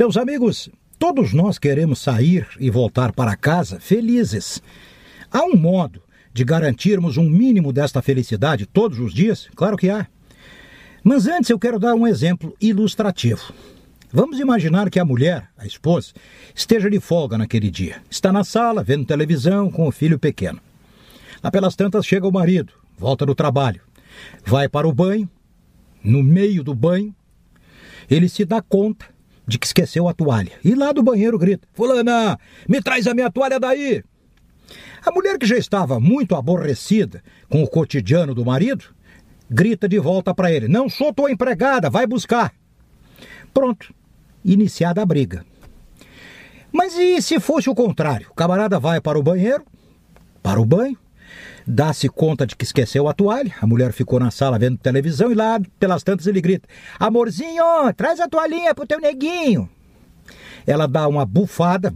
Meus amigos, todos nós queremos sair e voltar para casa felizes. Há um modo de garantirmos um mínimo desta felicidade todos os dias? Claro que há. Mas antes eu quero dar um exemplo ilustrativo. Vamos imaginar que a mulher, a esposa, esteja de folga naquele dia. Está na sala, vendo televisão com o filho pequeno. Lá pelas tantas chega o marido, volta do trabalho, vai para o banho. No meio do banho, ele se dá conta de que esqueceu a toalha. E lá do banheiro grita: Fulana, me traz a minha toalha daí! A mulher, que já estava muito aborrecida com o cotidiano do marido, grita de volta para ele: Não sou tua empregada, vai buscar. Pronto, iniciada a briga. Mas e se fosse o contrário? O camarada vai para o banheiro, para o banho, dá-se conta de que esqueceu a toalha, a mulher ficou na sala vendo televisão e lá, pelas tantas, ele grita: Amorzinho, traz a toalhinha pro teu neguinho. Ela dá uma bufada,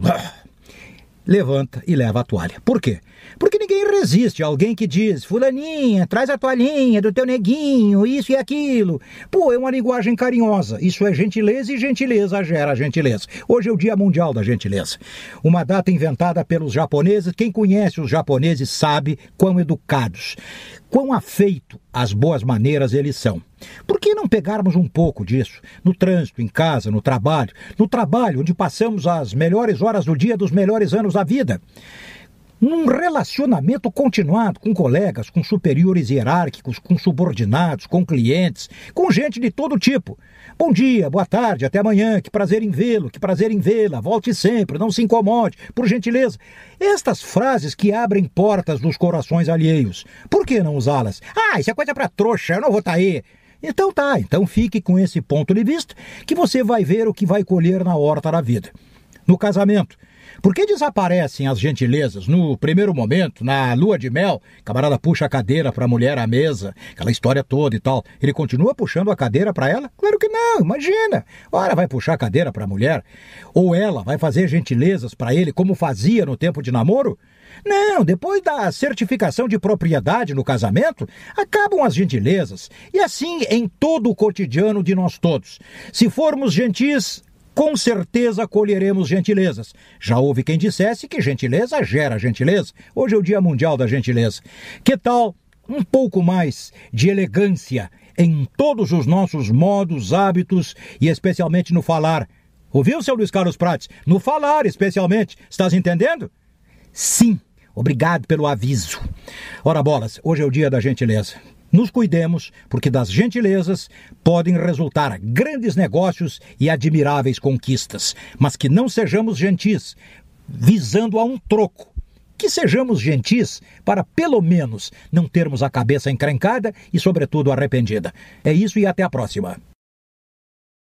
levanta e leva a toalha. Por quê? Porque resiste a alguém que diz: Fulaninha, traz a toalhinha do teu neguinho, isso e aquilo. Pô, é uma linguagem carinhosa. Isso é gentileza e gentileza gera gentileza. Hoje é o Dia Mundial da Gentileza. Uma data inventada pelos japoneses. Quem conhece os japoneses sabe quão educados, quão afeito às boas maneiras eles são. Por que não pegarmos um pouco disso no trânsito, em casa, no trabalho? No trabalho, onde passamos as melhores horas do dia dos melhores anos da vida num relacionamento continuado com colegas, com superiores hierárquicos, com subordinados, com clientes, com gente de todo tipo. Bom dia, boa tarde, até amanhã, que prazer em vê-lo, que prazer em vê-la, volte sempre, não se incomode, por gentileza. Estas frases que abrem portas dos corações alheios, por que não usá-las? Ah, isso é coisa para trouxa, eu não vou estar tá aí. Então tá, então fique com esse ponto de vista que você vai ver o que vai colher na horta da vida. No casamento, por que desaparecem as gentilezas? No primeiro momento, na lua de mel, camarada puxa a cadeira para a mulher à mesa, aquela história toda e tal. Ele continua puxando a cadeira para ela? Claro que não, imagina. Ora, vai puxar a cadeira para a mulher? Ou ela vai fazer gentilezas para ele como fazia no tempo de namoro? Não, depois da certificação de propriedade no casamento, acabam as gentilezas. E assim em todo o cotidiano de nós todos. Se formos gentis, com certeza colheremos gentilezas. Já houve quem dissesse que gentileza gera gentileza. Hoje é o Dia Mundial da Gentileza. Que tal um pouco mais de elegância em todos os nossos modos, hábitos e especialmente no falar? Ouviu, seu Luiz Carlos Prates? No falar, especialmente. Estás entendendo? Sim. Obrigado pelo aviso. Ora, bolas, hoje é o dia da gentileza. Nos cuidemos, porque das gentilezas podem resultar grandes negócios e admiráveis conquistas, mas que não sejamos gentis, visando a um troco. Que sejamos gentis para, pelo menos, não termos a cabeça encrencada e, sobretudo, arrependida. É isso e até a próxima.